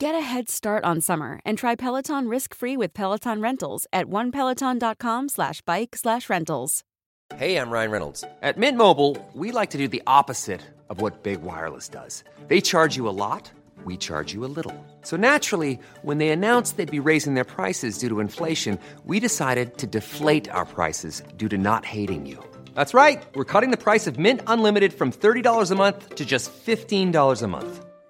Get a head start on summer and try Peloton risk-free with Peloton Rentals at onepeloton.com slash bike slash rentals. Hey, I'm Ryan Reynolds. At Mint Mobile, we like to do the opposite of what Big Wireless does. They charge you a lot, we charge you a little. So naturally, when they announced they'd be raising their prices due to inflation, we decided to deflate our prices due to not hating you. That's right. We're cutting the price of Mint Unlimited from $30 a month to just $15 a month.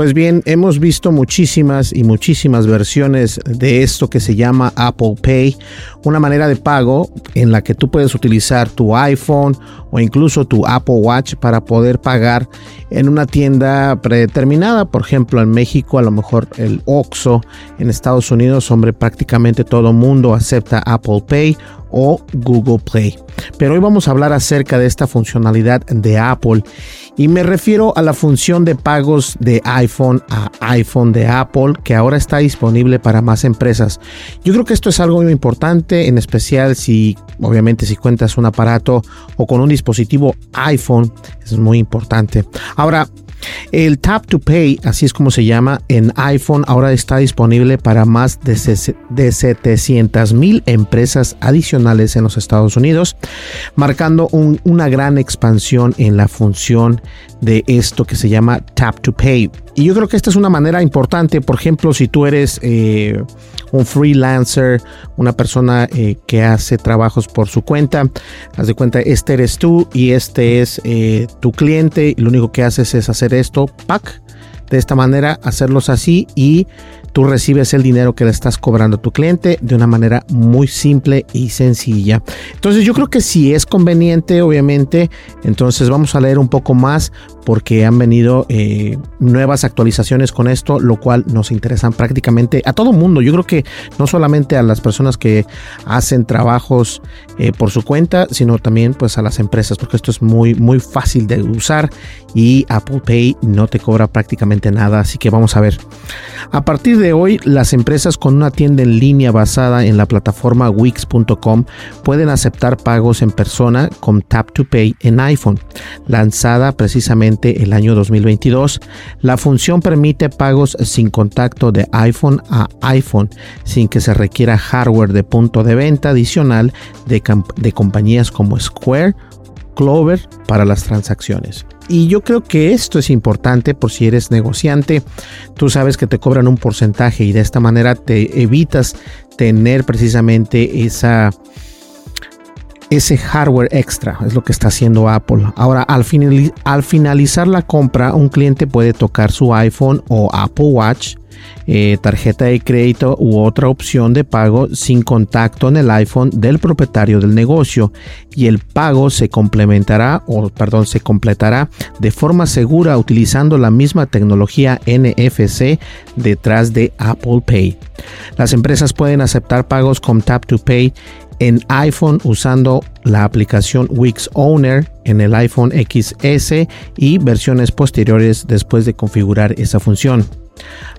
Pues bien, hemos visto muchísimas y muchísimas versiones de esto que se llama Apple Pay, una manera de pago en la que tú puedes utilizar tu iPhone o incluso tu Apple Watch para poder pagar en una tienda predeterminada, por ejemplo en México a lo mejor el Oxxo, en Estados Unidos, hombre, prácticamente todo mundo acepta Apple Pay o Google Play. Pero hoy vamos a hablar acerca de esta funcionalidad de Apple y me refiero a la función de pagos de iPhone a iPhone de Apple que ahora está disponible para más empresas. Yo creo que esto es algo muy importante, en especial si obviamente si cuentas un aparato o con un dispositivo iPhone, es muy importante. Ahora, el Tap to Pay, así es como se llama, en iPhone ahora está disponible para más de, 700 mil empresas adicionales en los Estados Unidos, marcando una gran expansión en la función de esto que se llama Tap to Pay. Y yo creo que esta es una manera importante, por ejemplo, si tú eres eh, un freelancer, una persona eh, que hace trabajos por su cuenta, haz de cuenta, este eres tú y este es eh, tu cliente lo único que haces es hacer esto, pack, de esta manera, hacerlos así y tú recibes el dinero que le estás cobrando a tu cliente de una manera muy simple y sencilla. Entonces yo creo que si es conveniente, obviamente, entonces vamos a leer un poco más porque han venido eh, nuevas actualizaciones con esto, lo cual nos interesan prácticamente a todo mundo. Yo creo que no solamente a las personas que hacen trabajos eh, por su cuenta, sino también pues a las empresas, porque esto es muy muy fácil de usar y Apple Pay no te cobra prácticamente nada. Así que vamos a ver. A partir de hoy, las empresas con una tienda en línea basada en la plataforma Wix.com pueden aceptar pagos en persona con Tap to Pay en iPhone, lanzada precisamente el año 2022. La función permite pagos sin contacto de iPhone a iPhone sin que se requiera hardware de punto de venta adicional de, de compañías como Square, Clover para las transacciones. Y yo creo que esto es importante por si eres negociante. Tú sabes que te cobran un porcentaje y de esta manera te evitas tener precisamente esa ese hardware extra, es lo que está haciendo Apple. Ahora, al, al finalizar la compra, un cliente puede tocar su iPhone o Apple Watch, eh, tarjeta de crédito u otra opción de pago sin contacto en el iPhone del propietario del negocio y el pago se complementará o perdón se completará de forma segura utilizando la misma tecnología NFC detrás de Apple Pay. Las empresas pueden aceptar pagos con Tap to Pay en iPhone usando la aplicación Wix Owner en el iPhone XS y versiones posteriores después de configurar esa función.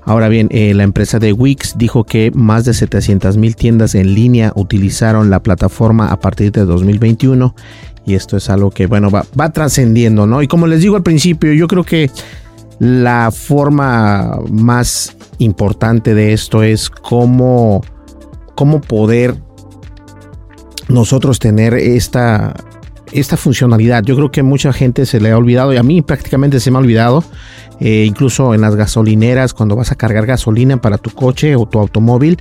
Ahora bien, eh, la empresa de Wix dijo que más de 700 mil tiendas en línea utilizaron la plataforma a partir de 2021 y esto es algo que, bueno, va, va trascendiendo, ¿no? Y como les digo al principio, yo creo que la forma más importante de esto es cómo, cómo poder nosotros tener esta, esta funcionalidad. Yo creo que mucha gente se le ha olvidado y a mí prácticamente se me ha olvidado. Eh, incluso en las gasolineras, cuando vas a cargar gasolina para tu coche o tu automóvil,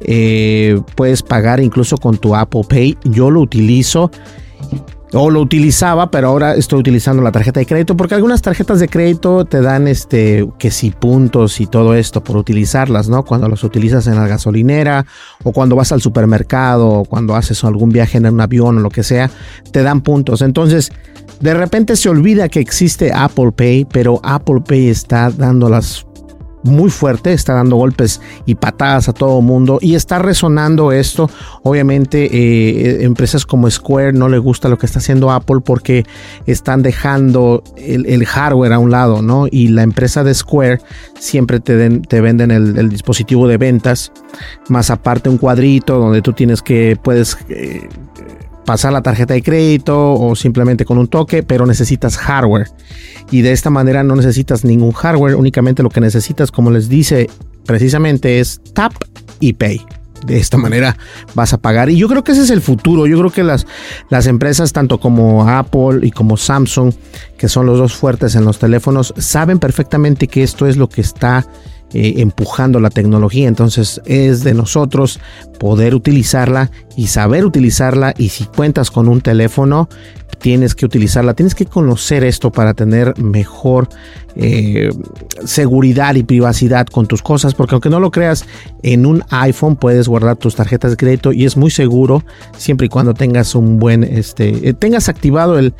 eh, puedes pagar incluso con tu Apple Pay. Yo lo utilizo o lo utilizaba, pero ahora estoy utilizando la tarjeta de crédito porque algunas tarjetas de crédito te dan este que si puntos y todo esto por utilizarlas, ¿no? Cuando los utilizas en la gasolinera o cuando vas al supermercado o cuando haces algún viaje en un avión o lo que sea, te dan puntos. Entonces, de repente se olvida que existe Apple Pay, pero Apple Pay está dando las muy fuerte, está dando golpes y patadas a todo mundo y está resonando esto. Obviamente eh, empresas como Square no le gusta lo que está haciendo Apple porque están dejando el, hardware a un lado, ¿no? Y la empresa de Square siempre te, te venden el, dispositivo de ventas, más aparte un cuadrito donde tú tienes que, puedes... Eh, pasar la tarjeta de crédito o simplemente con un toque, pero necesitas hardware. Y de esta manera no necesitas ningún hardware, únicamente lo que necesitas, como les dice precisamente, es tap y pay. De esta manera vas a pagar. Y yo creo que ese es el futuro. Yo creo que las, las empresas, tanto como Apple y como Samsung, que son los dos fuertes en los teléfonos, saben perfectamente que esto es lo que está eh, empujando la tecnología. Entonces es de nosotros poder utilizarla y saber utilizarla. Y si cuentas con un teléfono, tienes que utilizarla. Tienes que conocer esto para tener mejor eh, seguridad y privacidad con tus cosas. Porque aunque no lo creas, en un iPhone puedes guardar tus tarjetas de crédito y es muy seguro siempre y cuando tengas un buen, este, eh, tengas activado el,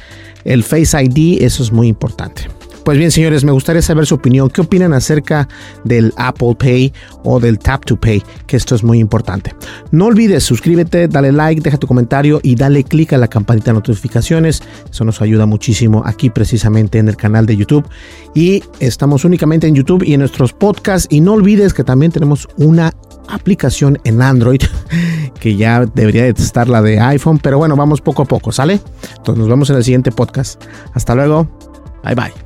el Face ID. Eso es muy importante. Pues bien, señores, me gustaría saber su opinión. ¿Qué opinan acerca del Apple Pay o del Tap to Pay? Que esto es muy importante. No olvides suscríbete, dale like, deja tu comentario y dale click a la campanita de notificaciones. Eso nos ayuda muchísimo aquí precisamente en el canal de YouTube. Y estamos únicamente en YouTube y en nuestros podcasts. Y no olvides que también tenemos una aplicación en Android que ya debería de estar la de iPhone, pero bueno, vamos poco a poco, ¿sale? Entonces nos vemos en el siguiente podcast. Hasta luego. Bye bye.